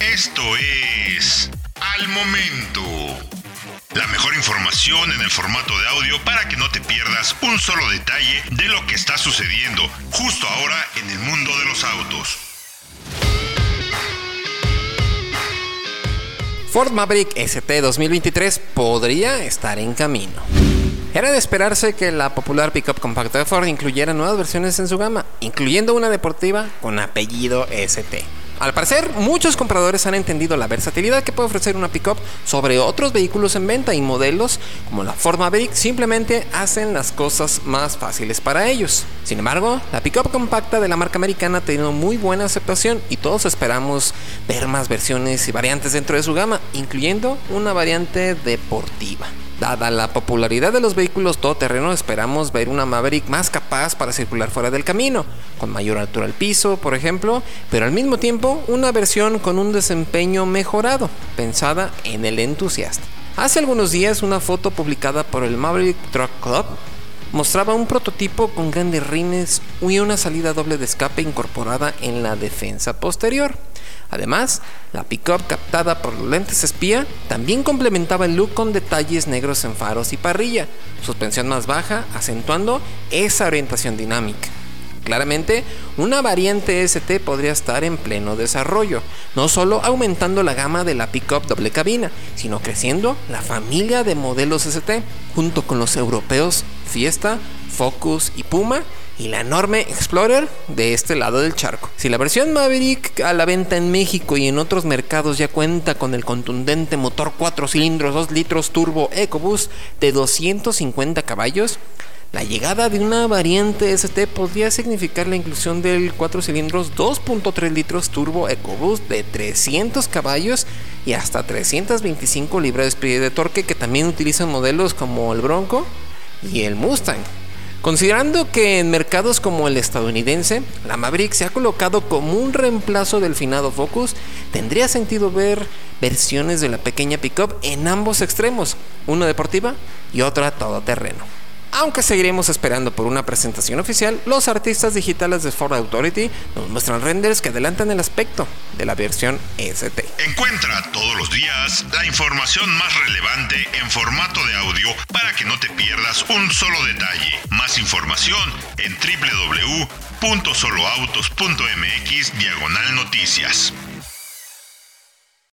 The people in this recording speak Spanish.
Esto es Al Momento. La mejor información en el formato de audio para que no te pierdas un solo detalle de lo que está sucediendo justo ahora en el mundo de los autos. Ford Maverick ST 2023 podría estar en camino. Era de esperarse que la popular pickup compacta de Ford incluyera nuevas versiones en su gama, incluyendo una deportiva con apellido ST. Al parecer, muchos compradores han entendido la versatilidad que puede ofrecer una pickup sobre otros vehículos en venta y modelos como la Ford Maverick simplemente hacen las cosas más fáciles para ellos. Sin embargo, la pickup compacta de la marca americana ha tenido muy buena aceptación y todos esperamos ver más versiones y variantes dentro de su gama, incluyendo una variante deportiva. Dada la popularidad de los vehículos todoterreno, esperamos ver una Maverick más capaz para circular fuera del camino, con mayor altura al piso, por ejemplo, pero al mismo tiempo una versión con un desempeño mejorado, pensada en el entusiasta. Hace algunos días una foto publicada por el Maverick Truck Club mostraba un prototipo con grandes rines y una salida doble de escape incorporada en la defensa posterior. Además, la pickup captada por los lentes espía también complementaba el look con detalles negros en faros y parrilla, suspensión más baja, acentuando esa orientación dinámica. Claramente, una variante ST podría estar en pleno desarrollo, no solo aumentando la gama de la pickup doble cabina, sino creciendo la familia de modelos ST, junto con los europeos Fiesta, Focus y Puma, y la enorme Explorer de este lado del charco. Si la versión Maverick a la venta en México y en otros mercados ya cuenta con el contundente motor 4 cilindros 2 litros turbo EcoBoost de 250 caballos, la llegada de una variante ST podría significar la inclusión del 4 cilindros 2.3 litros turbo EcoBoost de 300 caballos y hasta 325 libras de torque que también utilizan modelos como el Bronco y el Mustang. Considerando que en mercados como el estadounidense, la Maverick se ha colocado como un reemplazo del finado Focus, tendría sentido ver versiones de la pequeña pickup en ambos extremos, una deportiva y otra todoterreno. Aunque seguiremos esperando por una presentación oficial, los artistas digitales de Ford Authority nos muestran renders que adelantan el aspecto de la versión ST. Encuentra todos los días la información más relevante en formato de audio para que no te un solo detalle. Más información en www.soloautos.mx diagonal noticias.